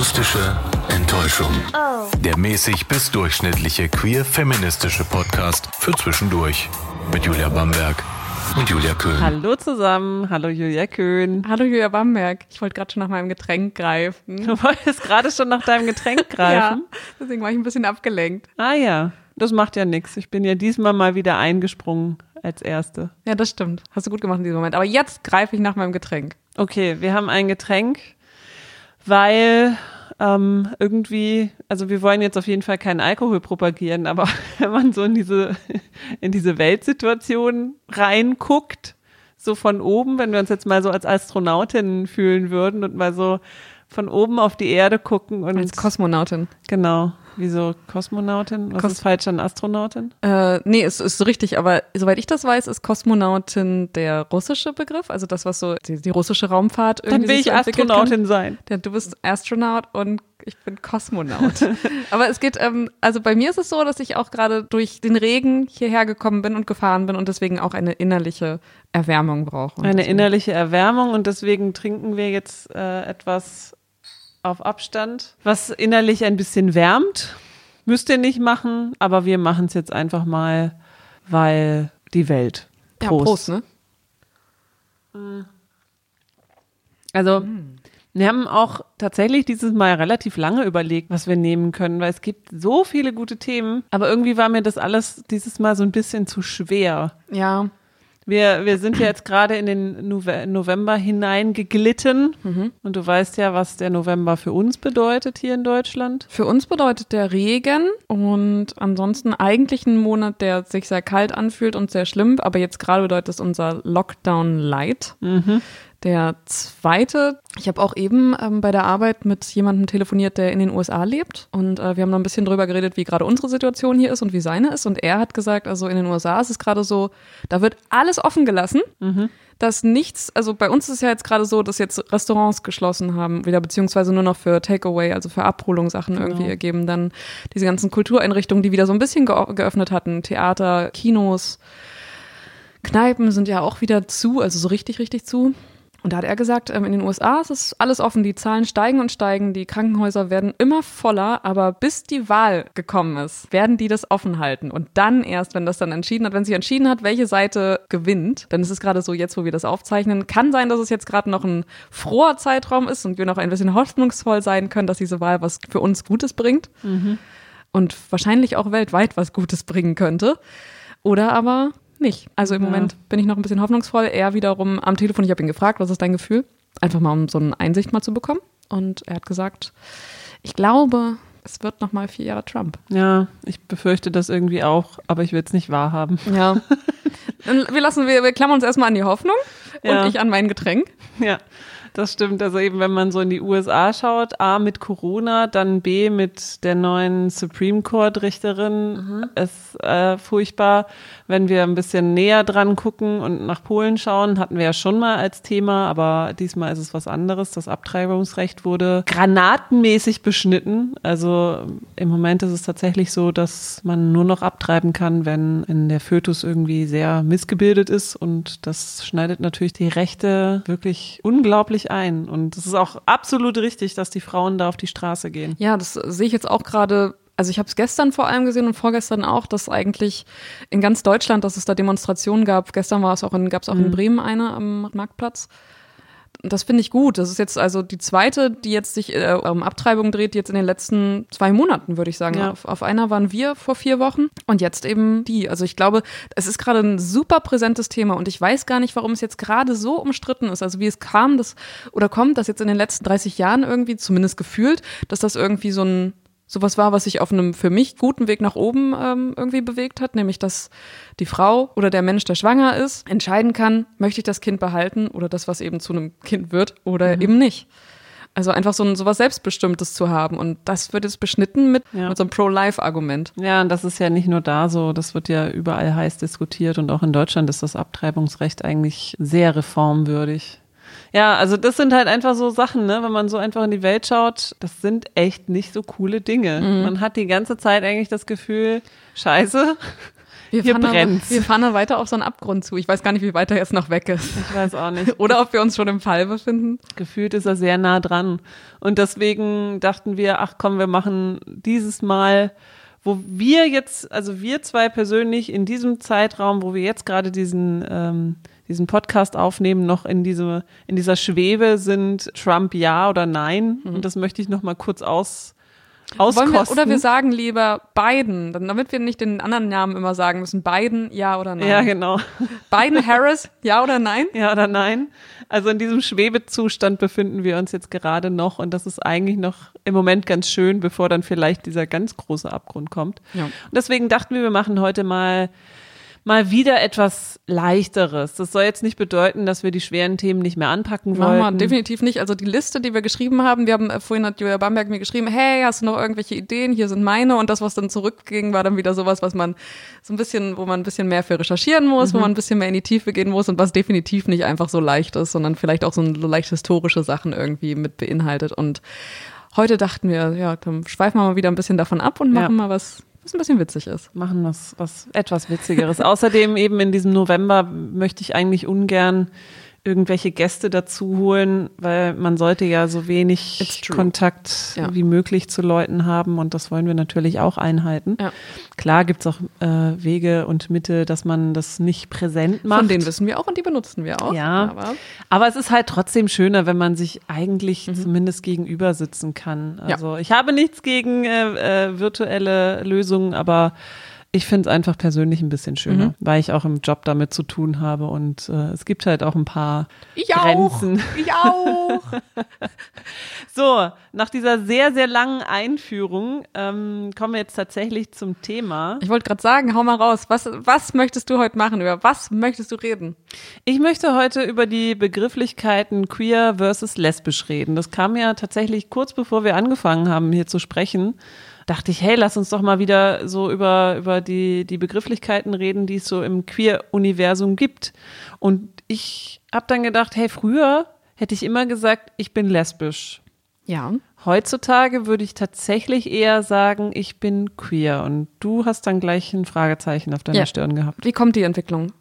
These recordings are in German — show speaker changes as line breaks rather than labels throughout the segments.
Akustische Enttäuschung. Der mäßig bis durchschnittliche queer-feministische Podcast für zwischendurch. Mit Julia Bamberg und Julia Köhn.
Hallo zusammen, hallo Julia Köhn.
Hallo Julia Bamberg. Ich wollte gerade schon nach meinem Getränk greifen.
Du wolltest gerade schon nach deinem Getränk greifen?
ja, deswegen war ich ein bisschen abgelenkt.
Ah ja, das macht ja nichts. Ich bin ja diesmal mal wieder eingesprungen als Erste.
Ja, das stimmt. Hast du gut gemacht in diesem Moment. Aber jetzt greife ich nach meinem Getränk.
Okay, wir haben ein Getränk, weil ähm, irgendwie, also wir wollen jetzt auf jeden Fall keinen Alkohol propagieren, aber wenn man so in diese, in diese Weltsituation reinguckt, so von oben, wenn wir uns jetzt mal so als Astronautinnen fühlen würden und mal so von oben auf die Erde gucken und
Als Kosmonautin.
genau, wie so Kosmonautin, was
Kos-
ist falsch an Astronautin?
Äh, nee, es ist so richtig, aber soweit ich das weiß, ist Kosmonautin der russische Begriff, also das, was so die, die russische Raumfahrt irgendwie
Dann will ich
so entwickelt kann.
Astronautin sein.
Ja, du bist Astronaut und ich bin Kosmonaut. Aber es geht, ähm, also bei mir ist es so, dass ich auch gerade durch den Regen hierher gekommen bin und gefahren bin und deswegen auch eine innerliche Erwärmung brauche.
Eine
deswegen-
innerliche Erwärmung und deswegen trinken wir jetzt äh, etwas auf Abstand, was innerlich ein bisschen wärmt. Müsst ihr nicht machen, aber wir machen es jetzt einfach mal, weil die Welt.
Ja,
Prost.
Prost, ne?
Also wir haben auch tatsächlich dieses Mal relativ lange überlegt, was wir nehmen können, weil es gibt so viele gute Themen, aber irgendwie war mir das alles dieses Mal so ein bisschen zu schwer.
Ja.
Wir, wir sind ja jetzt gerade in den Nove November hineingeglitten. Und du weißt ja, was der November für uns bedeutet hier in Deutschland.
Für uns bedeutet der Regen und ansonsten eigentlich ein Monat, der sich sehr kalt anfühlt und sehr schlimm, aber jetzt gerade bedeutet es unser Lockdown Light. Der zweite, ich habe auch eben ähm, bei der Arbeit mit jemandem telefoniert, der in den USA lebt. Und äh, wir haben noch ein bisschen drüber geredet, wie gerade unsere Situation hier ist und wie seine ist. Und er hat gesagt, also in den USA ist es gerade so, da wird alles offen gelassen, dass nichts, also bei uns ist es ja jetzt gerade so, dass jetzt Restaurants geschlossen haben, wieder beziehungsweise nur noch für Takeaway, also für Abholungssachen irgendwie ergeben, dann diese ganzen Kultureinrichtungen, die wieder so ein bisschen geo- geöffnet hatten, Theater, Kinos, Kneipen sind ja auch wieder zu, also so richtig, richtig zu. Und da hat er gesagt, ähm, in den USA ist es alles offen, die Zahlen steigen und steigen, die Krankenhäuser werden immer voller, aber bis die Wahl gekommen ist, werden die das offen halten. Und dann erst, wenn das dann entschieden hat, wenn sich entschieden hat, welche Seite gewinnt, dann ist es gerade so jetzt, wo wir das aufzeichnen, kann sein, dass es jetzt gerade noch ein froher Zeitraum ist und wir noch ein bisschen hoffnungsvoll sein können, dass diese Wahl was für uns Gutes bringt und wahrscheinlich auch weltweit was Gutes bringen könnte. Oder aber nicht. Also im
Ja.
Moment bin ich noch ein bisschen hoffnungsvoll. Er wiederum am Telefon, ich habe ihn gefragt, was ist dein Gefühl? Einfach mal, um so eine Einsicht mal zu bekommen. Und er hat gesagt, ich glaube, es wird noch mal vier Jahre Trump.
Ja, ich befürchte das irgendwie auch, aber ich will es nicht wahrhaben.
Ja. Wir lassen, wir, wir klammern uns erstmal an die Hoffnung
Ja.
und ich an mein Getränk.
Ja, das stimmt. Also eben, wenn man so in die USA schaut, A mit Corona, dann B mit der neuen Supreme Court Richterin, ist äh, furchtbar. Wenn wir ein bisschen näher dran gucken und nach Polen schauen, hatten wir ja schon mal als Thema, aber diesmal ist es was anderes. Das Abtreibungsrecht wurde granatenmäßig beschnitten. Also im Moment ist es tatsächlich so, dass man nur noch abtreiben kann, wenn in der Fötus irgendwie sehr missgebildet ist und das schneidet natürlich die Rechte wirklich unglaublich ein. Und es ist auch absolut richtig, dass die Frauen da auf die Straße gehen.
Ja, das sehe ich jetzt auch gerade. Also ich habe es gestern vor allem gesehen und vorgestern auch, dass eigentlich in ganz Deutschland, dass es da Demonstrationen gab. Gestern war es auch in, gab es auch in Bremen eine am Marktplatz. Das finde ich gut. Das ist jetzt also die zweite, die jetzt sich äh, um Abtreibung dreht, jetzt in den letzten zwei Monaten, würde ich sagen.
Ja.
Auf, auf einer waren wir vor vier Wochen und jetzt eben die. Also ich glaube, es ist gerade ein super präsentes Thema und ich weiß gar nicht, warum es jetzt gerade so umstritten ist. Also wie es kam, dass oder kommt, dass jetzt in den letzten 30 Jahren irgendwie, zumindest gefühlt, dass das irgendwie so ein sowas war, was sich auf einem für mich guten Weg nach oben ähm, irgendwie bewegt hat, nämlich dass die Frau oder der Mensch, der schwanger ist, entscheiden kann, möchte ich das Kind behalten oder das, was eben zu einem Kind wird oder eben nicht. Also einfach so ein sowas Selbstbestimmtes zu haben. Und das wird jetzt beschnitten mit,
Ja.
mit so einem Pro-Life-Argument.
Ja, und das ist ja nicht nur da so, das wird ja überall heiß diskutiert und auch in Deutschland ist das Abtreibungsrecht eigentlich sehr reformwürdig. Ja, also das sind halt einfach so Sachen, ne? wenn man so einfach in die Welt schaut, das sind echt nicht so coole Dinge. Man hat die ganze Zeit eigentlich das Gefühl, scheiße,
Wir Hier brennt. Wir fahren da weiter auf so einen Abgrund zu. Ich weiß gar nicht, wie weit er jetzt noch weg ist.
Ich weiß auch nicht.
Oder ob wir uns schon im Fall befinden.
Gefühlt ist er sehr nah dran. Und deswegen dachten wir, ach komm, wir machen dieses Mal, wo wir jetzt, also wir zwei persönlich in diesem Zeitraum, wo wir jetzt gerade diesen, ähm, diesen Podcast aufnehmen, noch in diese, in dieser Schwebe sind Trump ja oder nein. Mhm. Und das möchte ich noch mal kurz aus, auskosten.
Wir, oder wir sagen lieber Biden, damit wir nicht den anderen Namen immer sagen müssen. Biden, ja oder nein?
Ja, genau.
Biden, Harris, ja oder nein?
Ja oder nein. Also in diesem Schwebezustand befinden wir uns jetzt gerade noch und das ist eigentlich noch im Moment ganz schön, bevor dann vielleicht dieser ganz große Abgrund kommt. Ja. Und deswegen dachten wir, wir machen heute mal mal wieder etwas leichteres. Das soll jetzt nicht bedeuten, dass wir die schweren Themen nicht mehr anpacken wollen.
Wir definitiv nicht. Also die Liste, die wir geschrieben haben, wir haben äh, vorhin hat Julia Bamberg mir geschrieben, hey, hast du noch irgendwelche Ideen? Hier sind meine und das, was dann zurückging, war dann wieder sowas, was man so ein bisschen, wo man ein bisschen mehr für recherchieren muss, mhm. wo man ein bisschen mehr in die Tiefe gehen muss und was definitiv nicht einfach so leicht ist, sondern vielleicht auch so, so leicht historische Sachen irgendwie mit beinhaltet und Heute dachten wir, ja, dann schweifen wir mal wieder ein bisschen davon ab und machen ja. mal was was ein bisschen witzig ist.
Machen was, was etwas Witzigeres. Außerdem eben in diesem November möchte ich eigentlich ungern irgendwelche Gäste dazu holen, weil man sollte ja so wenig Kontakt ja. wie möglich zu Leuten haben und das wollen wir natürlich auch einhalten. Ja. Klar gibt es auch äh, Wege und Mittel, dass man das nicht präsent macht.
Von denen wissen wir auch und die benutzen wir auch.
Ja, aber, aber es ist halt trotzdem schöner, wenn man sich eigentlich mhm. zumindest gegenüber sitzen kann. Also ja. ich habe nichts gegen äh, äh, virtuelle Lösungen, aber ich finde es einfach persönlich ein bisschen schöner, mhm. weil ich auch im Job damit zu tun habe und äh, es gibt halt auch ein paar
ich
Grenzen.
Auch, ich auch.
so, nach dieser sehr, sehr langen Einführung ähm, kommen wir jetzt tatsächlich zum Thema.
Ich wollte gerade sagen, hau mal raus. Was, was möchtest du heute machen? Über was möchtest du reden?
Ich möchte heute über die Begrifflichkeiten queer versus lesbisch reden. Das kam ja tatsächlich kurz bevor wir angefangen haben, hier zu sprechen dachte ich, hey, lass uns doch mal wieder so über, über die, die Begrifflichkeiten reden, die es so im Queer-Universum gibt. Und ich habe dann gedacht, hey, früher hätte ich immer gesagt, ich bin lesbisch.
Ja.
Heutzutage würde ich tatsächlich eher sagen, ich bin queer. Und du hast dann gleich ein Fragezeichen auf deiner ja. Stirn gehabt.
Wie kommt die Entwicklung?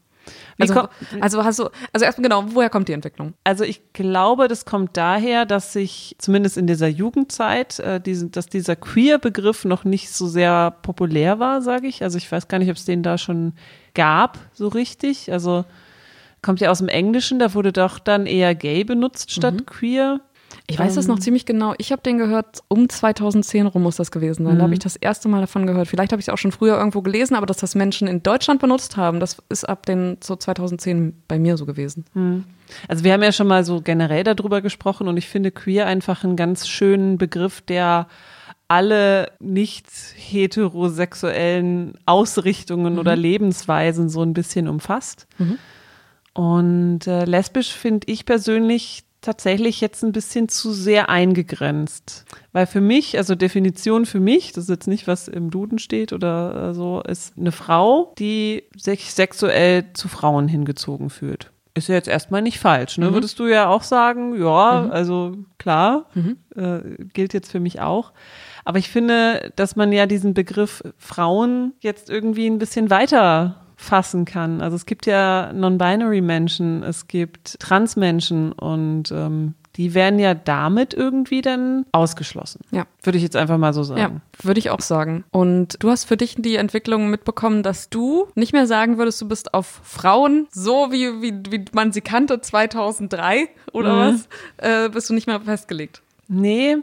Also, also hast du, also erstmal genau, woher kommt die Entwicklung?
Also ich glaube, das kommt daher, dass sich zumindest in dieser Jugendzeit, äh, diese, dass dieser Queer-Begriff noch nicht so sehr populär war, sage ich. Also ich weiß gar nicht, ob es den da schon gab, so richtig. Also kommt ja aus dem Englischen, da wurde doch dann eher gay benutzt statt mhm. queer.
Ich weiß das noch ähm. ziemlich genau. Ich habe den gehört, um 2010 rum muss das gewesen sein. Mhm. Da habe ich das erste Mal davon gehört. Vielleicht habe ich es auch schon früher irgendwo gelesen, aber dass das Menschen in Deutschland benutzt haben, das ist ab den so 2010 bei mir so gewesen.
Mhm. Also wir haben ja schon mal so generell darüber gesprochen und ich finde queer einfach einen ganz schönen Begriff, der alle nicht heterosexuellen Ausrichtungen mhm. oder Lebensweisen so ein bisschen umfasst. Mhm. Und äh, lesbisch finde ich persönlich tatsächlich jetzt ein bisschen zu sehr eingegrenzt. Weil für mich, also Definition für mich, das ist jetzt nicht, was im Duden steht oder so, ist eine Frau, die sich sexuell zu Frauen hingezogen fühlt. Ist ja jetzt erstmal nicht falsch, ne? Mhm. Würdest du ja auch sagen, ja, mhm. also klar, mhm. äh, gilt jetzt für mich auch. Aber ich finde, dass man ja diesen Begriff Frauen jetzt irgendwie ein bisschen weiter fassen kann. Also es gibt ja Non-Binary Menschen, es gibt Trans-Menschen und ähm, die werden ja damit irgendwie dann ausgeschlossen.
Ja.
Würde ich jetzt einfach mal so sagen.
Ja, würde ich auch sagen. Und du hast für dich die Entwicklung mitbekommen, dass du nicht mehr sagen würdest, du bist auf Frauen, so wie, wie, wie man sie kannte 2003 oder mhm. was, äh, bist du nicht mehr festgelegt.
Nee,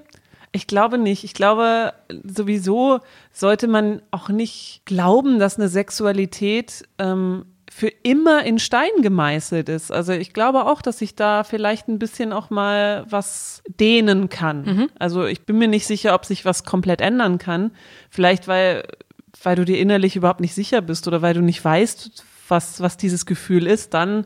ich glaube nicht. Ich glaube, sowieso sollte man auch nicht glauben, dass eine Sexualität ähm, für immer in Stein gemeißelt ist. Also ich glaube auch, dass sich da vielleicht ein bisschen auch mal was dehnen kann. Mhm. Also ich bin mir nicht sicher, ob sich was komplett ändern kann. Vielleicht, weil, weil du dir innerlich überhaupt nicht sicher bist oder weil du nicht weißt, was, was dieses Gefühl ist, dann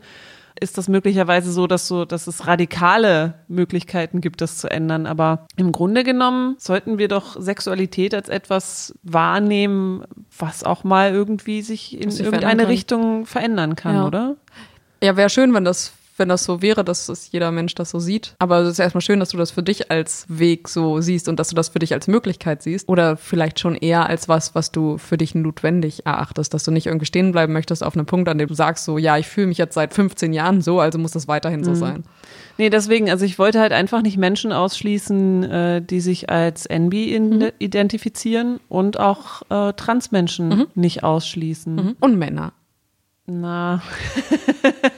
ist das möglicherweise so, dass so, dass es radikale Möglichkeiten gibt, das zu ändern. Aber im Grunde genommen sollten wir doch Sexualität als etwas wahrnehmen, was auch mal irgendwie sich in irgendeine Richtung verändern kann, ja. oder?
Ja, wäre schön, wenn das wenn das so wäre, dass es jeder Mensch das so sieht. Aber es ist erstmal schön, dass du das für dich als Weg so siehst und dass du das für dich als Möglichkeit siehst. Oder vielleicht schon eher als was, was du für dich notwendig erachtest, dass du nicht irgendwie stehen bleiben möchtest auf einem Punkt, an dem du sagst so, ja, ich fühle mich jetzt seit 15 Jahren so, also muss das weiterhin so mhm. sein.
Nee, deswegen, also ich wollte halt einfach nicht Menschen ausschließen, äh, die sich als NB mhm. identifizieren und auch äh, Transmenschen mhm. nicht ausschließen. Mhm.
Und Männer.
Na.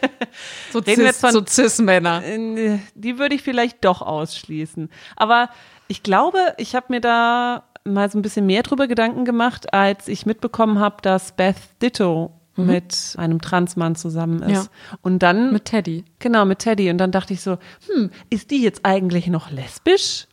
so Cis, so Cis-Männer.
Äh, die würde ich vielleicht doch ausschließen. Aber ich glaube, ich habe mir da mal so ein bisschen mehr drüber Gedanken gemacht, als ich mitbekommen habe, dass Beth Ditto mhm. mit einem Transmann zusammen ist. Ja. Und dann.
Mit Teddy.
Genau, mit Teddy. Und dann dachte ich so, hm, ist die jetzt eigentlich noch lesbisch?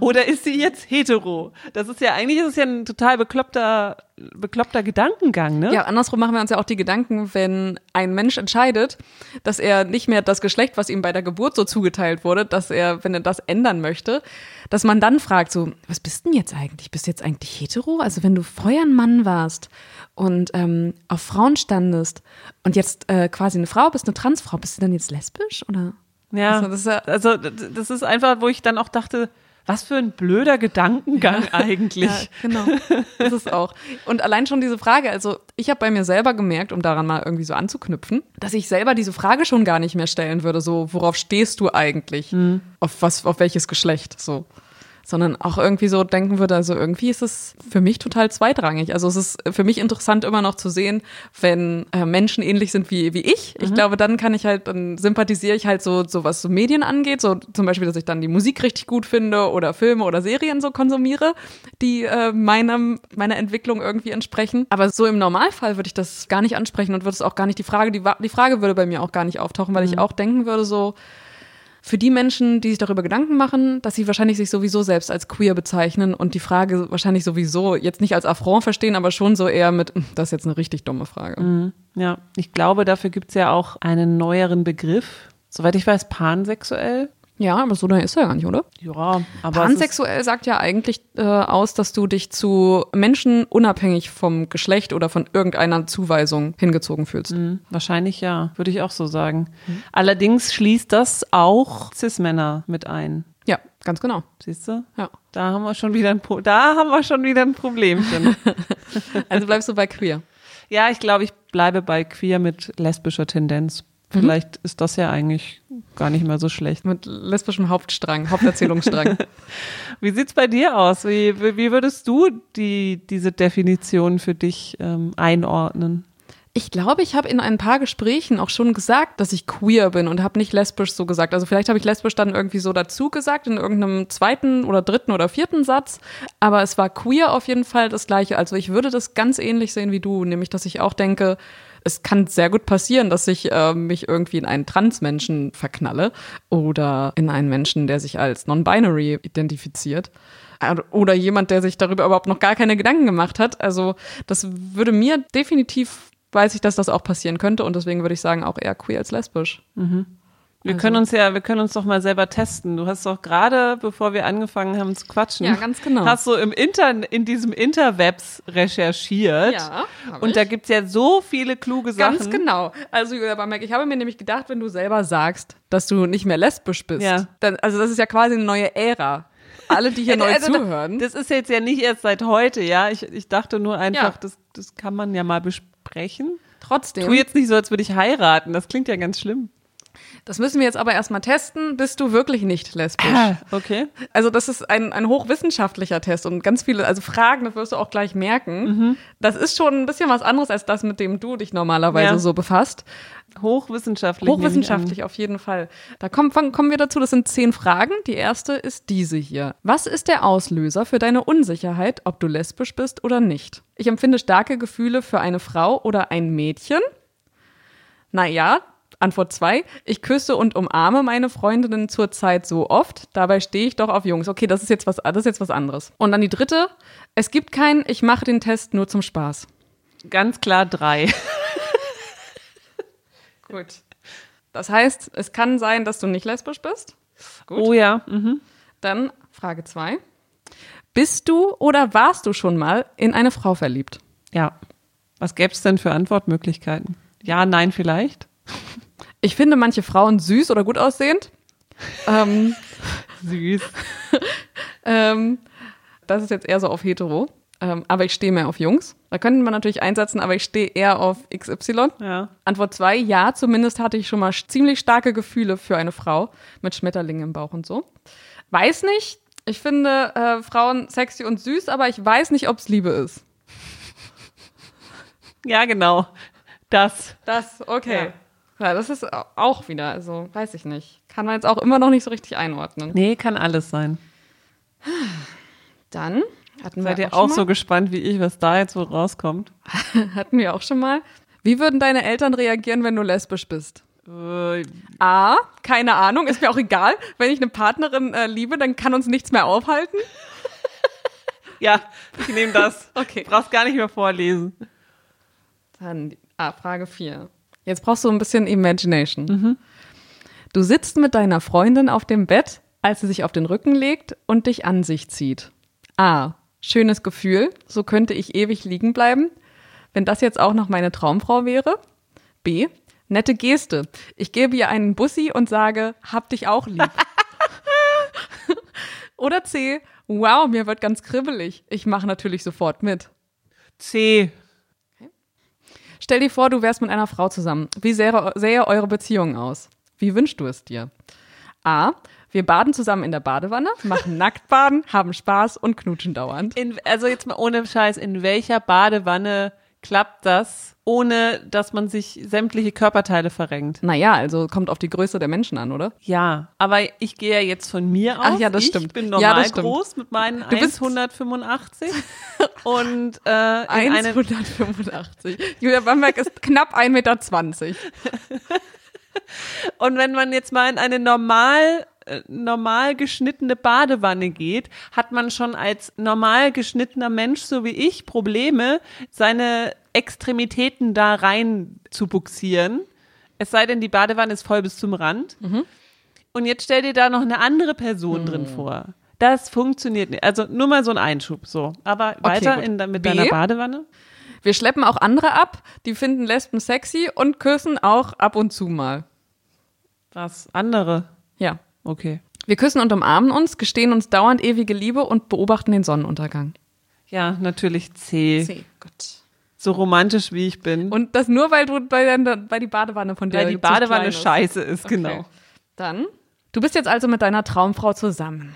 Oder ist sie jetzt hetero? Das ist ja eigentlich ist es ja ein total bekloppter, bekloppter Gedankengang, ne?
Ja, andersrum machen wir uns ja auch die Gedanken, wenn ein Mensch entscheidet, dass er nicht mehr das Geschlecht, was ihm bei der Geburt so zugeteilt wurde, dass er, wenn er das ändern möchte, dass man dann fragt so, was bist denn jetzt eigentlich? Bist du jetzt eigentlich hetero? Also wenn du vorher ein Mann warst und ähm, auf Frauen standest und jetzt äh, quasi eine Frau bist, eine Transfrau, bist du dann jetzt lesbisch oder?
Ja, also das, ist, also das ist einfach, wo ich dann auch dachte, was für ein blöder Gedankengang ja, eigentlich. Ja,
genau. Das ist auch. Und allein schon diese Frage, also ich habe bei mir selber gemerkt, um daran mal irgendwie so anzuknüpfen, dass ich selber diese Frage schon gar nicht mehr stellen würde, so worauf stehst du eigentlich? Mhm. Auf was auf welches Geschlecht so sondern auch irgendwie so denken würde, also irgendwie ist es für mich total zweitrangig. Also es ist für mich interessant immer noch zu sehen, wenn äh, Menschen ähnlich sind wie, wie ich. Ich mhm. glaube, dann kann ich halt, dann sympathisiere ich halt so, so was so Medien angeht, so zum Beispiel, dass ich dann die Musik richtig gut finde oder Filme oder Serien so konsumiere, die äh, meinem, meiner Entwicklung irgendwie entsprechen. Aber so im Normalfall würde ich das gar nicht ansprechen und würde es auch gar nicht, die Frage, die, die Frage würde bei mir auch gar nicht auftauchen, weil mhm. ich auch denken würde so, für die Menschen, die sich darüber Gedanken machen, dass sie wahrscheinlich sich sowieso selbst als queer bezeichnen und die Frage wahrscheinlich sowieso jetzt nicht als Affront verstehen, aber schon so eher mit, hm, das ist jetzt eine richtig dumme Frage. Mhm.
Ja, ich glaube, dafür gibt es ja auch einen neueren Begriff. Soweit ich weiß, pansexuell.
Ja, aber so neu ist er gar nicht, oder?
Ja, aber.
Pansexuell sagt ja eigentlich äh, aus, dass du dich zu Menschen unabhängig vom Geschlecht oder von irgendeiner Zuweisung hingezogen fühlst.
Mhm, wahrscheinlich ja, würde ich auch so sagen. Mhm. Allerdings schließt das auch Cis-Männer mit ein.
Ja, ganz genau.
Siehst du?
Ja.
Da haben wir schon wieder ein, Pro da haben wir schon wieder ein Problemchen.
also bleibst du bei queer?
Ja, ich glaube, ich bleibe bei queer mit lesbischer Tendenz. Mhm. Vielleicht ist das ja eigentlich gar nicht mehr so schlecht.
Mit lesbischem Hauptstrang, Haupterzählungsstrang.
wie sieht's bei dir aus? Wie, wie würdest du die, diese Definition für dich ähm, einordnen?
Ich glaube, ich habe in ein paar Gesprächen auch schon gesagt, dass ich queer bin und habe nicht lesbisch so gesagt. Also vielleicht habe ich lesbisch dann irgendwie so dazu gesagt in irgendeinem zweiten oder dritten oder vierten Satz, aber es war queer auf jeden Fall das gleiche. Also ich würde das ganz ähnlich sehen wie du, nämlich dass ich auch denke, es kann sehr gut passieren, dass ich äh, mich irgendwie in einen Transmenschen verknalle oder in einen Menschen, der sich als non-binary identifiziert. Äh, oder jemand, der sich darüber überhaupt noch gar keine Gedanken gemacht hat. Also das würde mir definitiv, weiß ich, dass das auch passieren könnte und deswegen würde ich sagen, auch eher queer als lesbisch.
Mhm. Wir also. können uns ja, wir können uns doch mal selber testen. Du hast doch gerade, bevor wir angefangen haben zu quatschen,
ja, ganz genau.
hast du im Inter, in diesem Interwebs recherchiert. Ja. Und ich. da gibt's ja so viele kluge Sachen.
Ganz genau. Also Julia Bamberg, ich habe mir nämlich gedacht, wenn du selber sagst, dass du nicht mehr lesbisch bist, ja. dann, also das ist ja quasi eine neue Ära alle, die hier neu also, zuhören.
Das ist jetzt ja nicht erst seit heute, ja. Ich, ich dachte nur einfach, ja. das, das kann man ja mal besprechen.
Trotzdem.
Tu jetzt nicht so, als würde ich heiraten. Das klingt ja ganz schlimm.
Das müssen wir jetzt aber erstmal testen. Bist du wirklich nicht lesbisch?
Ah, okay.
Also das ist ein, ein hochwissenschaftlicher Test und ganz viele, also Fragen, das wirst du auch gleich merken. Mhm. Das ist schon ein bisschen was anderes als das, mit dem du dich normalerweise ja. so befasst.
Hochwissenschaftlich.
Hochwissenschaftlich, auf jeden Fall. Da kommen, kommen wir dazu, das sind zehn Fragen. Die erste ist diese hier. Was ist der Auslöser für deine Unsicherheit, ob du lesbisch bist oder nicht? Ich empfinde starke Gefühle für eine Frau oder ein Mädchen. Naja, Antwort 2. Ich küsse und umarme meine Freundinnen zurzeit so oft. Dabei stehe ich doch auf Jungs. Okay, das ist jetzt was, das ist jetzt was anderes. Und dann die dritte. Es gibt keinen, ich mache den Test nur zum Spaß.
Ganz klar drei.
Gut. Das heißt, es kann sein, dass du nicht lesbisch bist.
Gut. Oh ja. Mhm.
Dann Frage 2. Bist du oder warst du schon mal in eine Frau verliebt?
Ja. Was gäbe es denn für Antwortmöglichkeiten? Ja, nein, vielleicht?
Ich finde manche Frauen süß oder gut aussehend. ähm,
Süß.
ähm, das ist jetzt eher so auf hetero. Ähm, aber ich stehe mehr auf Jungs. Da könnte man natürlich einsetzen, aber ich stehe eher auf XY.
Ja.
Antwort 2, ja, zumindest hatte ich schon mal ziemlich starke Gefühle für eine Frau mit Schmetterlingen im Bauch und so. Weiß nicht, ich finde äh, Frauen sexy und süß, aber ich weiß nicht, ob es Liebe ist.
Ja, genau. Das.
Das, okay. Ja. Ja. das ist auch wieder, also weiß ich nicht. Kann man jetzt auch immer noch nicht so richtig einordnen.
Nee, kann alles sein.
Dann hatten
Seid
wir
ihr auch, auch so gespannt wie ich, was da jetzt so rauskommt?
hatten wir auch schon mal. Wie würden deine Eltern reagieren, wenn du lesbisch bist? Äh, A, keine Ahnung, ist mir auch egal. Wenn ich eine Partnerin äh, liebe, dann kann uns nichts mehr aufhalten.
ja, ich nehme das. okay. Brauchst gar nicht mehr vorlesen.
Dann ah, Frage 4. Jetzt brauchst du ein bisschen Imagination. Mhm. Du sitzt mit deiner Freundin auf dem Bett, als sie sich auf den Rücken legt und dich an sich zieht. A. Schönes Gefühl, so könnte ich ewig liegen bleiben. Wenn das jetzt auch noch meine Traumfrau wäre. B. Nette Geste. Ich gebe ihr einen Bussi und sage, hab dich auch lieb. Oder C. Wow, mir wird ganz kribbelig. Ich mache natürlich sofort mit.
C.
Stell dir vor, du wärst mit einer Frau zusammen. Wie sähe, sähe eure Beziehung aus? Wie wünschst du es dir? A. Wir baden zusammen in der Badewanne, machen Nacktbaden, haben Spaß und knutschen dauernd.
In, also jetzt mal ohne Scheiß, in welcher Badewanne klappt das, ohne dass man sich sämtliche Körperteile verrenkt?
Naja, also kommt auf die Größe der Menschen an, oder?
Ja, aber ich gehe ja jetzt von mir aus.
Ach ja, das
ich
stimmt.
Ich bin normal ja, groß mit meinen 185 und äh,
185. Julia Bamberg ist knapp 1,20 Meter.
und wenn man jetzt mal in eine normal normal geschnittene Badewanne geht, hat man schon als normal geschnittener Mensch, so wie ich, Probleme, seine Extremitäten da rein zu buxieren. Es sei denn, die Badewanne ist voll bis zum Rand. Mhm. Und jetzt stell dir da noch eine andere Person mhm. drin vor. Das funktioniert nicht. Also nur mal so ein Einschub, so. Aber weiter in, mit B. deiner Badewanne.
Wir schleppen auch andere ab, die finden Lesben sexy und küssen auch ab und zu mal.
Was? Andere?
Ja.
Okay.
Wir küssen und umarmen uns, gestehen uns dauernd ewige Liebe und beobachten den Sonnenuntergang.
Ja, natürlich C.
C, gut.
So romantisch wie ich bin.
Und das nur, weil du bei, bei die Badewanne von dir
Weil die Badewanne scheiße ist, okay. genau.
Dann, du bist jetzt also mit deiner Traumfrau zusammen.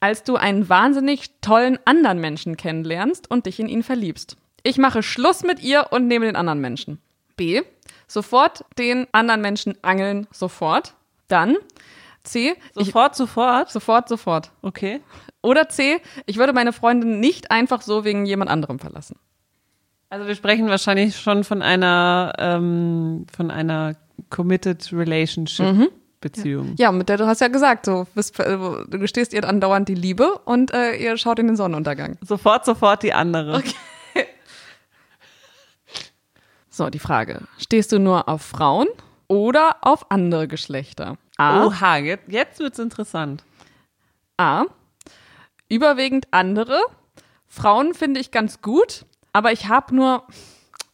Als du einen wahnsinnig tollen anderen Menschen kennenlernst und dich in ihn verliebst. Ich mache Schluss mit ihr und nehme den anderen Menschen. B. Sofort den anderen Menschen angeln, sofort. Dann C.
Sofort, ich, sofort?
Sofort, sofort.
Okay.
Oder C. Ich würde meine Freundin nicht einfach so wegen jemand anderem verlassen.
Also wir sprechen wahrscheinlich schon von einer, ähm, von einer committed relationship. Mhm. Beziehung.
Ja, mit der du hast ja gesagt, so bist, du gestehst ihr andauernd die Liebe und äh, ihr schaut in den Sonnenuntergang.
Sofort, sofort die andere.
Okay. So, die Frage. Stehst du nur auf Frauen oder auf andere Geschlechter?
A. Oha, jetzt, jetzt wird's interessant.
A. Überwiegend andere. Frauen finde ich ganz gut, aber ich habe nur,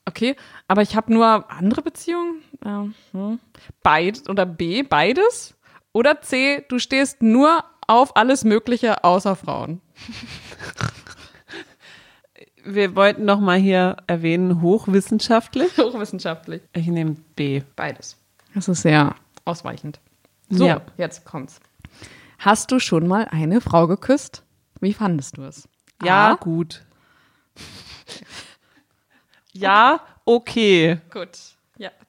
okay, aber ich habe nur andere Beziehungen. Ja, hm. Beid oder B, beides. Oder C, du stehst nur auf alles Mögliche außer Frauen.
Wir wollten noch mal hier erwähnen, hochwissenschaftlich.
Hochwissenschaftlich.
Ich nehme B.
Beides. Das ist sehr ausweichend. So, ja. jetzt kommt's. Hast du schon mal eine Frau geküsst? Wie fandest du es?
Ja, A. gut. ja, okay.
Gut.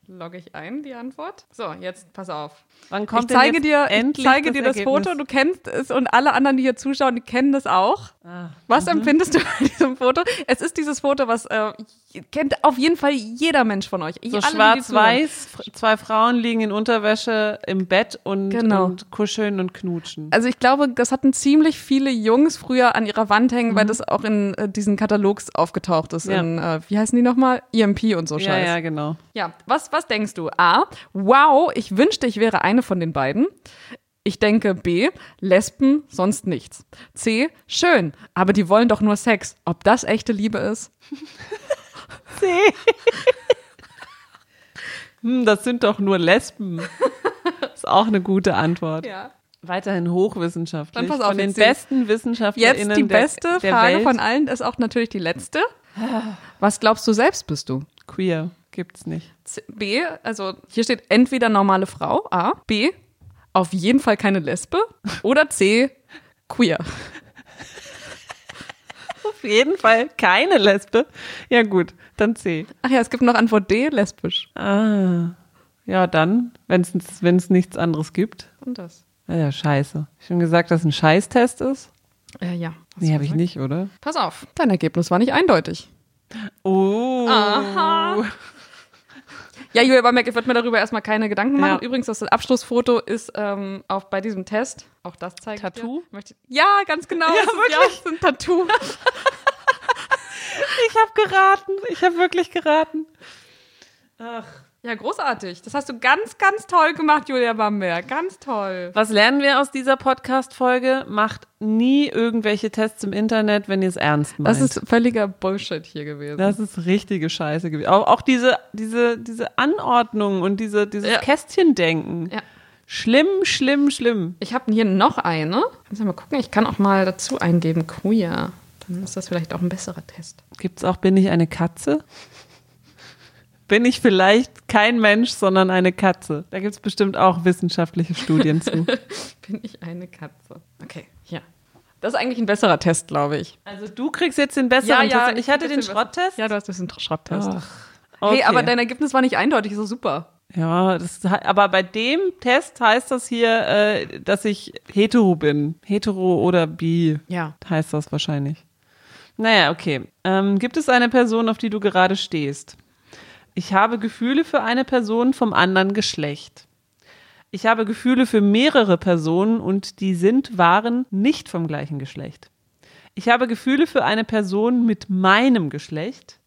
Ja, logge ich ein, die Antwort. So, jetzt pass auf.
Wann kommt
ich zeige dir, ich zeige das dir das Ergebnis? Foto, du kennst es und alle anderen, die hier zuschauen, die kennen das auch. Ah, was mhm. empfindest du bei diesem Foto? Es ist dieses Foto, was äh, kennt auf jeden Fall jeder Mensch von euch.
So schwarz-weiß, zwei Frauen liegen in Unterwäsche im Bett und, genau. und, kuscheln und knutschen.
Also ich glaube, das hatten ziemlich viele Jungs früher an ihrer Wand hängen, mhm. weil das auch in äh, diesen Katalogs aufgetaucht ist. Ja. In, äh, wie heißen die nochmal? EMP und so
ja,
Scheiß.
Ja, genau.
Ja, was, was denkst du? A, wow, ich wünschte, ich wäre eine von den beiden. Ich denke B, Lesben, sonst nichts. C, schön, aber die wollen doch nur Sex. Ob das echte Liebe ist?
C. Hm, das sind doch nur Lesben. ist auch eine gute Antwort.
Ja.
Weiterhin hochwissenschaftlich.
Dann pass auf,
von den besten WissenschaftlerInnen
Jetzt die
der,
beste
der
Frage
Welt.
von allen ist auch natürlich die letzte. Was glaubst du selbst bist du?
Queer gibt's nicht.
B, also hier steht entweder normale Frau, A. B, auf jeden Fall keine Lesbe. Oder C, queer.
Auf jeden Fall keine Lesbe. Ja gut, dann C.
Ach ja, es gibt noch Antwort D, lesbisch.
Ah. Ja, dann, wenn es nichts anderes gibt.
Und das.
Ja, ja, scheiße. Ich schon gesagt, dass ein Scheißtest ist?
Äh, ja.
Nee, habe ich nicht, oder?
Pass auf, dein Ergebnis war nicht eindeutig.
Oh.
Aha. Ja, Julia Bamberg wird mir darüber erstmal keine Gedanken machen.
Ja.
Übrigens, das Abschlussfoto ist ähm, auch bei diesem Test. Auch das zeigt
Tattoo?
Möchte, ja, ganz genau.
Ja,
ist,
wirklich?
Ja, ist ein Tattoo.
Ich habe geraten. Ich habe wirklich geraten. Ach.
Ja, großartig. Das hast du ganz, ganz toll gemacht, Julia Bamberg. Ganz toll.
Was lernen wir aus dieser Podcast-Folge? Macht nie irgendwelche Tests im Internet, wenn ihr es ernst meint.
Das ist völliger Bullshit hier gewesen.
Das ist richtige Scheiße gewesen. Auch, auch diese, diese, diese Anordnung und diese, dieses
Ja.
Kästchendenken.
Ja.
Schlimm, schlimm, schlimm.
Ich habe hier noch eine. Kannst du mal gucken? Ich kann auch mal dazu eingeben, queer. Dann ist das vielleicht auch ein besserer Test.
Gibt's auch, bin ich eine Katze? Bin ich vielleicht kein Mensch, sondern eine Katze? Da gibt's bestimmt auch wissenschaftliche Studien zu.
Bin ich eine Katze? Okay, hier. Das ist eigentlich ein besserer Test, glaube ich.
Also du kriegst jetzt den besseren Test. und Ich hatte den Schrotttest.
Ja, du hast den Schrotttest.
Ach,
Hey,
okay.
aber dein Ergebnis war nicht eindeutig, ist so super.
Ja, das, aber bei dem Test heißt das hier, äh, dass ich hetero bin. Hetero oder bi
Ja.
heißt das wahrscheinlich. Naja, okay. Ähm, gibt es eine Person, auf die du gerade stehst? Ich habe Gefühle für eine Person vom anderen Geschlecht. Ich habe Gefühle für mehrere Personen und die sind, waren nicht vom gleichen Geschlecht. Ich habe Gefühle für eine Person mit meinem Geschlecht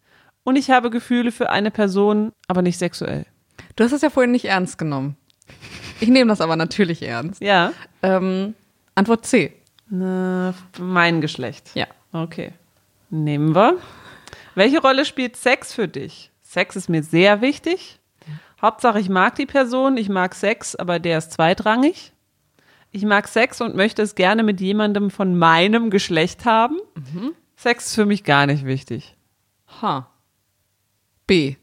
und ich habe Gefühle für eine Person, aber nicht sexuell.
Du hast es ja vorhin nicht ernst genommen. Ich nehme das aber natürlich ernst.
Ja.
Ähm, Antwort C.
Na, mein Geschlecht.
Ja.
Okay. Nehmen wir. Welche Rolle spielt Sex für dich? Sex ist mir sehr wichtig. Hauptsache, ich mag die Person, ich mag Sex, aber der ist zweitrangig. Ich mag Sex und möchte es gerne mit jemandem von meinem Geschlecht haben. Sex ist für mich gar nicht wichtig.
H. B.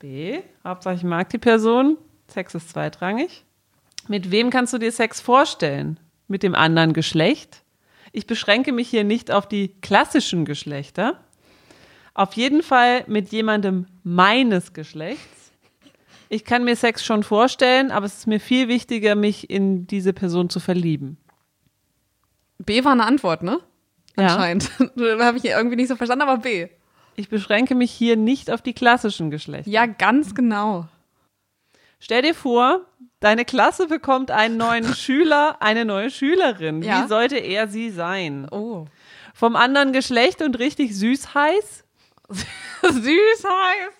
B. Hauptsache, ich mag die Person. Sex ist zweitrangig. Mit wem kannst du dir Sex vorstellen? Mit dem anderen Geschlecht? Ich beschränke mich hier nicht auf die klassischen Geschlechter. Auf jeden Fall mit jemandem meines Geschlechts. Ich kann mir Sex schon vorstellen, aber es ist mir viel wichtiger, mich in diese Person zu verlieben.
B war eine Antwort, ne?
Ja.
Anscheinend. Habe ich irgendwie nicht so verstanden, aber B.
Ich beschränke mich hier nicht auf die klassischen Geschlechter.
Ja, ganz genau.
Stell dir vor, deine Klasse bekommt einen neuen Schüler, eine neue Schülerin.
Ja.
Wie sollte er sie sein?
Oh.
Vom anderen Geschlecht und richtig süß heiß?
Süß heiß.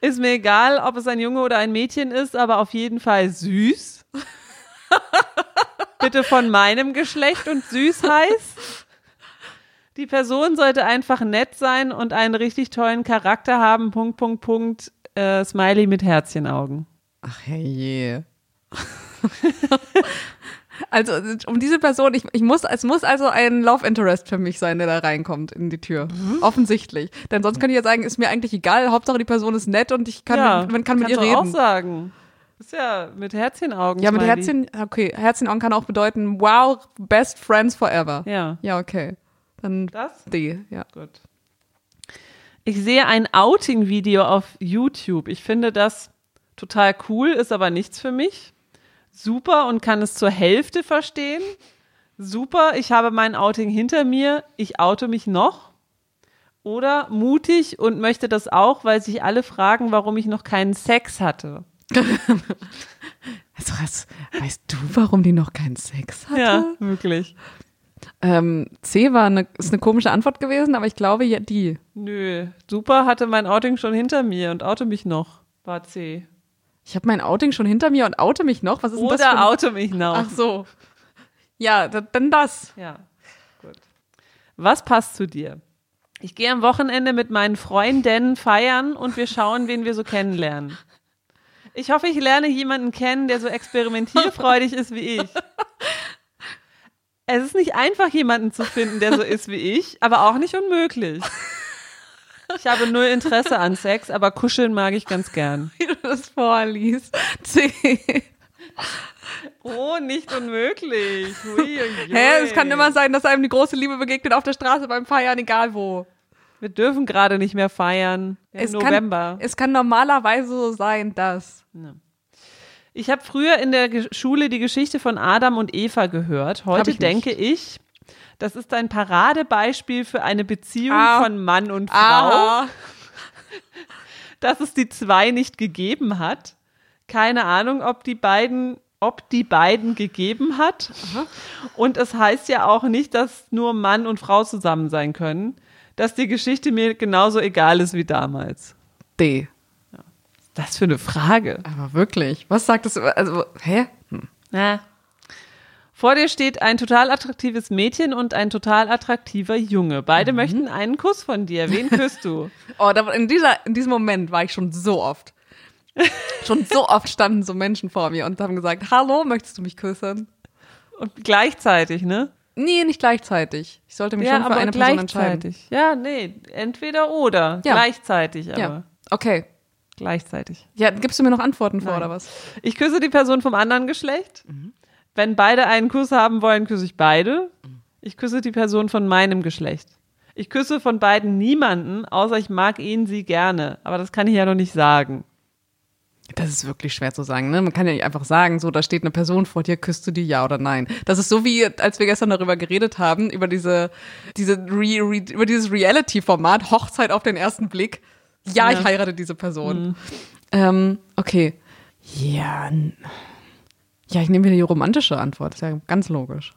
Ist mir egal, ob es ein Junge oder ein Mädchen ist, aber auf jeden Fall süß. Bitte von meinem Geschlecht und süß heiß. Die Person sollte einfach nett sein und einen richtig tollen Charakter haben. Punkt, Punkt, Punkt. Äh, Smiley mit Herzchenaugen.
Ach herrje. also, um diese Person, ich, ich muss, es muss also ein Love Interest für mich sein, der da reinkommt in die Tür. Offensichtlich. Denn sonst könnte ich ja sagen, ist mir eigentlich egal, Hauptsache die Person ist nett und ich kann, mit, man kann mit ihr
du auch
reden.
sagen. Ist ja mit Herzchenaugen.
Ja, mit. Herzchen, okay, Herzchenaugen kann auch bedeuten, wow, best friends forever.
Ja.
Ja, okay. Dann
Das?
D, ja.
Gut. Ich sehe ein Outing-Video auf YouTube. Ich finde das total cool, ist aber nichts für mich. Super und kann es zur Hälfte verstehen. Super, ich habe mein Outing hinter mir. Ich oute mich noch. Oder mutig und möchte das auch, weil sich alle fragen, warum ich noch keinen Sex hatte.
Also, was, weißt du, warum die noch keinen Sex hatte?
Ja, wirklich.
Ähm, C war eine, ist eine komische Antwort gewesen, aber ich glaube, ja, die.
Nö, super hatte mein Outing schon hinter mir und oute mich noch. War C.
Ich habe mein Outing schon hinter mir und oute mich noch. Was ist denn das
Oder oute mich noch.
Ach so. Ja, da, dann das.
Ja, gut. Was passt zu dir? Ich gehe am Wochenende mit meinen Freunden feiern und wir schauen, wen wir so kennenlernen. Ich hoffe, ich lerne jemanden kennen, der so experimentierfreudig ist wie ich. Es ist nicht einfach, jemanden zu finden, der so ist wie ich, aber auch nicht unmöglich. Ich habe null Interesse an Sex, aber kuscheln mag ich ganz gern.
Wie du das vorliest.
Oh, nicht unmöglich. Hui,
Hä? Es kann immer sein, dass einem die große Liebe begegnet auf der Straße beim Feiern, egal wo.
Wir dürfen gerade nicht mehr feiern. Im
Es
November.
Kann, es kann normalerweise so sein, dass.
Ich habe früher in der Schule die Geschichte von Adam und Eva gehört. Heute denke ich, das ist ein Paradebeispiel für eine Beziehung
Ah.
von Mann und Frau,
Aha.
dass es die zwei nicht gegeben hat. Keine Ahnung, ob die beiden ob die beiden gegeben hat. Und es heißt ja auch nicht, dass nur Mann und Frau zusammen sein können, dass die Geschichte mir genauso egal ist wie damals.
D.
Das für eine Frage.
Aber wirklich. Was sagt das? Also, hä?
Ja. Vor dir steht ein total attraktives Mädchen und ein total attraktiver Junge. Beide möchten einen Kuss von dir. Wen küsst du?
Oh, in, dieser, in diesem Moment war ich schon so oft. schon so oft standen so Menschen vor mir und haben gesagt, hallo, möchtest du mich küssen?
Und gleichzeitig, ne?
Nee, nicht gleichzeitig. Ich sollte mich schon für eine Person entscheiden.
Ja, nee, entweder oder.
Ja.
Gleichzeitig, aber
Ja. Okay.
gleichzeitig.
Ja, gibst du mir noch Antworten vor
Nein.
oder was?
Ich küsse die Person vom anderen Geschlecht. Wenn beide einen Kuss haben wollen, küsse ich beide. Ich küsse die Person von meinem Geschlecht. Ich küsse von beiden niemanden, außer ich mag ihn, sie gerne. Aber das kann ich ja noch nicht sagen.
Das ist wirklich schwer zu sagen, ne? Man kann ja nicht einfach sagen, so, da steht eine Person vor dir, küsst du die ja oder nein. Das ist so wie, als wir gestern darüber geredet haben, über diese, diese Re, Re, über dieses Reality-Format, Hochzeit auf den ersten Blick. Ja, ich
Ja.
heirate diese Person. Ähm, okay. Ja. Ja, ich nehme wieder die romantische Antwort. Ist ja ganz logisch.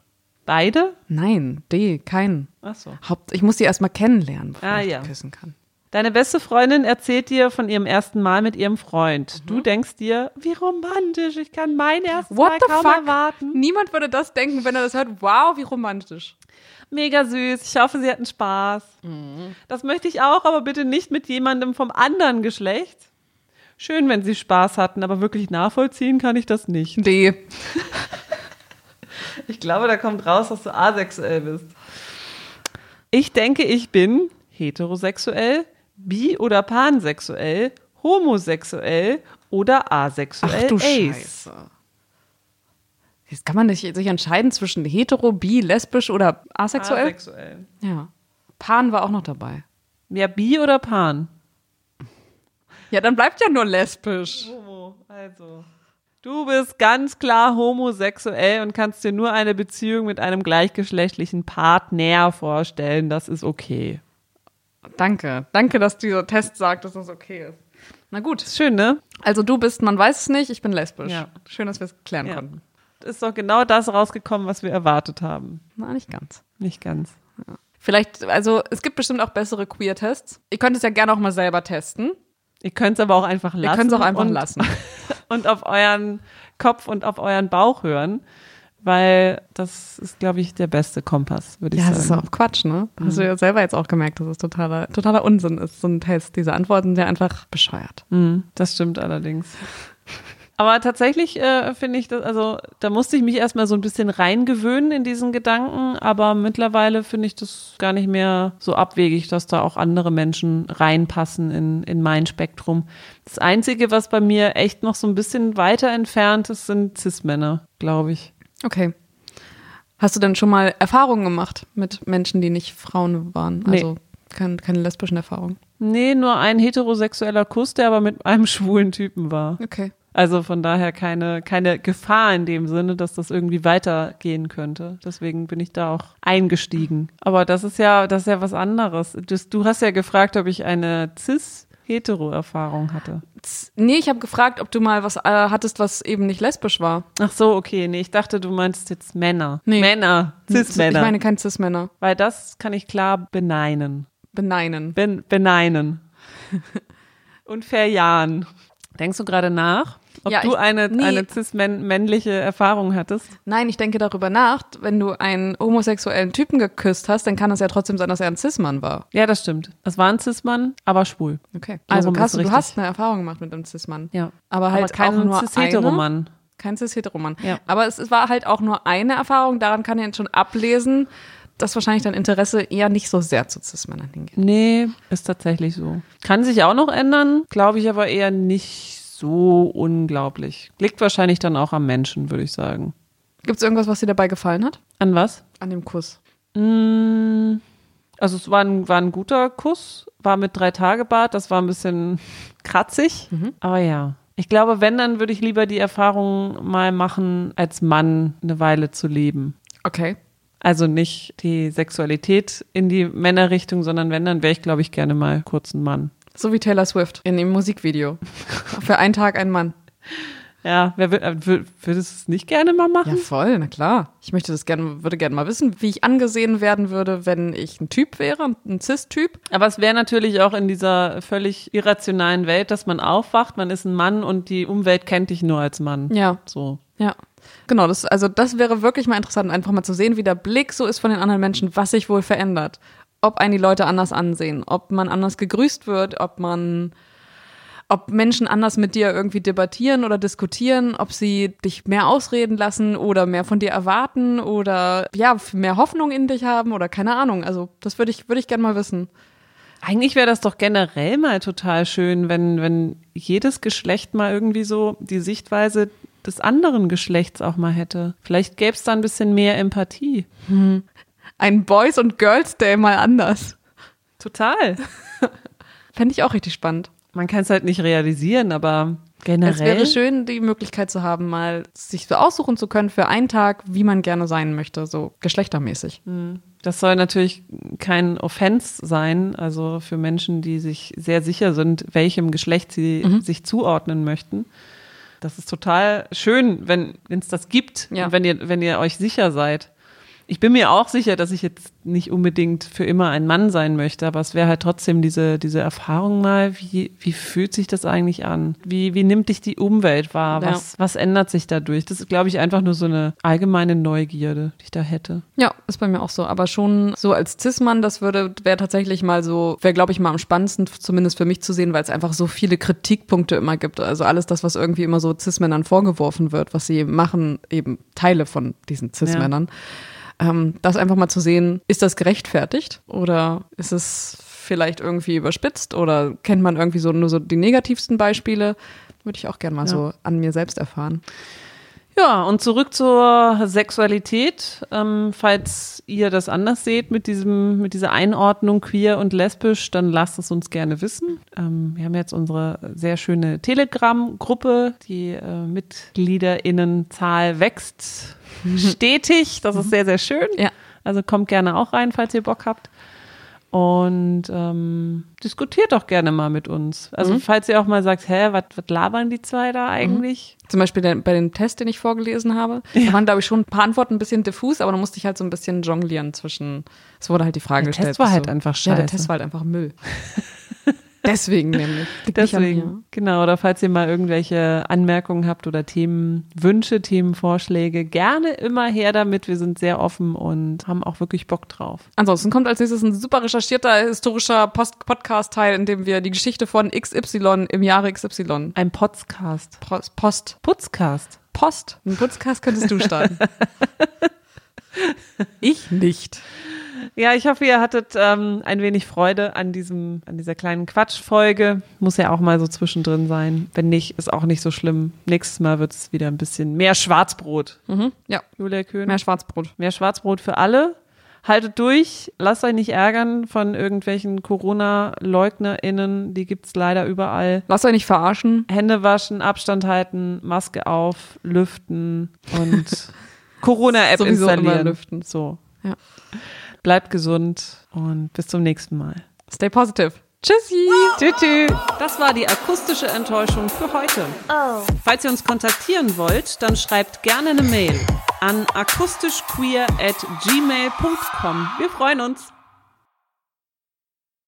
Beide?
Nein, D, kein.
Ach so.
Haupt, ich muss die erstmal kennenlernen, bevor
Ah,
ich
ja.
küssen kann.
Deine beste Freundin erzählt dir von ihrem ersten Mal mit ihrem Freund. Du denkst dir, wie romantisch, ich kann mein erstes
What
Mal kaum
fuck?
erwarten.
Niemand würde das denken, wenn er das hört. Wow, wie romantisch.
Mega süß, ich hoffe, sie hatten Spaß. Das möchte ich auch, aber bitte nicht mit jemandem vom anderen Geschlecht. Schön, wenn sie Spaß hatten, aber wirklich nachvollziehen kann ich das nicht.
D.
Ich glaube, da kommt raus, dass du asexuell bist. Ich denke, ich bin heterosexuell, bi- oder pansexuell, homosexuell oder asexuell.
Ach du
Ace.
Scheiße. Jetzt kann man nicht sich entscheiden zwischen hetero, bi, lesbisch oder asexuell?
Asexuell.
ja. Pan war auch noch dabei.
Ja, bi oder pan?
Ja, dann bleibt ja nur lesbisch.
Homo, also. Du bist ganz klar homosexuell und kannst dir nur eine Beziehung mit einem gleichgeschlechtlichen Partner vorstellen. Das ist okay.
Danke. Danke, dass dieser Test sagt, dass das okay ist. Na gut.
Ist schön, ne?
Also du bist, man weiß es nicht, ich bin lesbisch.
Ja.
Schön, dass wir es klären
Ja.
konnten.
Ist doch genau das rausgekommen, was wir erwartet haben.
Na, nicht ganz.
Nicht ganz.
Vielleicht, also es gibt bestimmt auch bessere Queer-Tests. Ihr könnt es ja gerne auch mal selber testen.
Ihr könnt es aber auch einfach lassen.
Ihr könnt es auch einfach
und,
lassen.
Und auf euren Kopf und auf euren Bauch hören, weil das ist, glaube ich, der beste Kompass, würde ich
Ja, das ist
sagen.
auch Quatsch, ne? Hast du ja selber jetzt auch gemerkt, dass es totaler, totaler Unsinn ist, so ein Test. Diese Antworten sind ja einfach bescheuert.
Mhm, das stimmt allerdings. Aber tatsächlich äh, finde ich das, also da musste ich mich erstmal so ein bisschen reingewöhnen in diesen Gedanken, aber mittlerweile finde ich das gar nicht mehr so abwegig, dass da auch andere Menschen reinpassen in, in mein Spektrum. Das Einzige, was bei mir echt noch so ein bisschen weiter entfernt ist, sind Cis-Männer, glaube ich.
Okay. Hast du denn schon mal Erfahrungen gemacht mit Menschen, die nicht Frauen waren?
Nee.
Also kein, keine lesbischen Erfahrungen?
Nee, nur ein heterosexueller Kuss, der aber mit einem schwulen Typen war.
Okay.
Also von daher keine, keine Gefahr in dem Sinne, dass das irgendwie weitergehen könnte. Deswegen bin ich da auch eingestiegen. Aber das ist ja, das ist ja was anderes. Du hast ja gefragt, ob ich eine cis-hetero-Erfahrung hatte.
Z- Nee, ich habe gefragt, ob du mal was äh, hattest, was eben nicht lesbisch war.
Ach so, okay. Nee, ich dachte, du meinst jetzt Männer.
Nee.
Männer. Cis-Männer.
Ich meine kein Cis-Männer.
Weil das kann ich klar beneinen.
Beneinen.
Ben, beneinen. Und verjahen. Denkst du gerade nach? Ob ja, du eine, nee. eine cis-männliche Erfahrung hattest?
Nein, ich denke darüber nach. Wenn du einen homosexuellen Typen geküsst hast, dann kann es ja trotzdem sein, dass er ein Cis-Mann war.
Ja, das stimmt. Es war ein Cis-Mann, aber schwul.
Okay. Also hast, du hast eine Erfahrung gemacht mit einem Cis-Mann.
Ja.
Aber halt aber kein auch
Cis-Heteromann.
Kein Cis-Heteromann. Ja. Aber es, es war halt auch nur eine Erfahrung. Daran kann ich schon ablesen, dass wahrscheinlich dein Interesse eher nicht so sehr zu Cis-Männern hingeht.
Nee, ist tatsächlich so. Kann sich auch noch ändern, glaube ich aber eher nicht so unglaublich. Liegt wahrscheinlich dann auch am Menschen, würde ich sagen.
Gibt es irgendwas, was dir dabei gefallen hat?
An was?
An dem Kuss.
Mm, also es war ein, war ein guter Kuss, war mit drei Tage Bart, das war ein bisschen kratzig, mhm. aber ja. Ich glaube, wenn, dann würde ich lieber die Erfahrung mal machen, als Mann eine Weile zu leben.
Okay.
Also nicht die Sexualität in die Männerrichtung, sondern wenn, dann wäre ich, glaube ich, gerne mal kurz ein Mann.
So wie Taylor Swift in dem Musikvideo. Für einen Tag ein Mann.
Ja, wer äh, würdest du es nicht gerne mal machen?
Ja, voll, na klar. Ich möchte das gerne, würde gerne mal wissen, wie ich angesehen werden würde, wenn ich ein Typ wäre, ein Cis-Typ.
Aber es wäre natürlich auch in dieser völlig irrationalen Welt, dass man aufwacht, man ist ein Mann und die Umwelt kennt dich nur als Mann.
Ja.
So.
Ja. Genau, das, also das wäre wirklich mal interessant, einfach mal zu sehen, wie der Blick so ist von den anderen Menschen, was sich wohl verändert. Ob einen die Leute anders ansehen, ob man anders gegrüßt wird, ob man, ob Menschen anders mit dir irgendwie debattieren oder diskutieren, ob sie dich mehr ausreden lassen oder mehr von dir erwarten oder ja, mehr Hoffnung in dich haben oder keine Ahnung. Also das würde ich, würde ich gerne mal wissen.
Eigentlich wäre das doch generell mal total schön, wenn, wenn jedes Geschlecht mal irgendwie so die Sichtweise des anderen Geschlechts auch mal hätte. Vielleicht gäbe es da ein bisschen mehr Empathie.
Hm. Ein Boys- und Girls-Day mal anders.
Total.
Fände ich auch richtig spannend.
Man kann es halt nicht realisieren, aber generell. Es
wäre schön, die Möglichkeit zu haben, mal sich so aussuchen zu können für einen Tag, wie man gerne sein möchte, so geschlechtermäßig.
Hm. Das soll natürlich kein Offense sein, also für Menschen, die sich sehr sicher sind, welchem Geschlecht sie mhm. sich zuordnen möchten. Das ist total schön, wenn es das gibt ja. und wenn ihr, wenn ihr euch sicher seid. Ich bin mir auch sicher, dass ich jetzt nicht unbedingt für immer ein Mann sein möchte, aber es wäre halt trotzdem diese, diese Erfahrung mal, wie, wie fühlt sich das eigentlich an? Wie, wie nimmt dich die Umwelt wahr? Ja. Was, was ändert sich dadurch? Das ist, glaube ich, einfach nur so eine allgemeine Neugierde, die ich da hätte.
Ja, ist bei mir auch so. Aber schon so als Cis-Mann, das würde, wäre tatsächlich mal so, wäre, glaube ich, mal am spannendsten, zumindest für mich zu sehen, weil es einfach so viele Kritikpunkte immer gibt. Also alles das, was irgendwie immer so Cis-Männern vorgeworfen wird, was sie machen, eben Teile von diesen Cis-Männern. Ja ähm, das einfach mal zu sehen, ist das gerechtfertigt oder ist es vielleicht irgendwie überspitzt oder kennt man irgendwie so nur so die negativsten Beispiele? Würde ich auch gerne mal ja. so an mir selbst erfahren.
Ja, und zurück zur Sexualität. Ähm, falls ihr das anders seht mit diesem, mit dieser Einordnung queer und lesbisch, dann lasst es uns gerne wissen. Ähm, wir haben jetzt unsere sehr schöne Telegram-Gruppe. Die äh, MitgliederInnenzahl wächst stetig. Das ist sehr, sehr schön.
Ja.
Also kommt gerne auch rein, falls ihr Bock habt. Und ähm, diskutiert doch gerne mal mit uns. Also mhm. falls ihr auch mal sagt, hä, was labern die zwei da eigentlich?
Mhm. Zum Beispiel bei dem Test, den ich vorgelesen habe, ja. da waren, glaube ich, schon ein paar Antworten ein bisschen diffus, aber da musste ich halt so ein bisschen jonglieren zwischen, es wurde halt die Frage
der
gestellt.
Der Test war halt so, einfach scheiße.
Ja, der Test war halt einfach Müll. Deswegen nämlich.
Deswegen, genau. Oder falls ihr mal irgendwelche Anmerkungen habt oder Themenwünsche, Themenvorschläge, gerne immer her damit. Wir sind sehr offen und haben auch wirklich Bock drauf.
Ansonsten kommt als nächstes ein super recherchierter historischer Podcast-Teil, in dem wir die Geschichte von XY im Jahre XY.
Ein Podcast.
Post. Post.
Putzcast.
Post. Ein Putzcast könntest du starten. ich nicht.
Ja, ich hoffe, ihr hattet ähm, ein wenig Freude an diesem, an dieser kleinen Quatschfolge. Muss ja auch mal so zwischendrin sein. Wenn nicht, ist auch nicht so schlimm. Nächstes Mal wird es wieder ein bisschen mehr Schwarzbrot.
Mhm. Ja.
Julia Köhn.
Mehr Schwarzbrot.
Mehr Schwarzbrot für alle. Haltet durch, lasst euch nicht ärgern von irgendwelchen Corona-LeugnerInnen, die gibt es leider überall.
Lasst euch nicht verarschen.
Hände waschen, Abstand halten, Maske auf, lüften und Corona-App installieren.
lüften.
So.
Ja.
Bleibt gesund und bis zum nächsten Mal.
Stay positive.
Tschüssi. Tschüss. Das war die akustische Enttäuschung für heute. Oh. Falls ihr uns kontaktieren wollt, dann schreibt gerne eine Mail an akustischqueer at gmail.com. Wir freuen uns.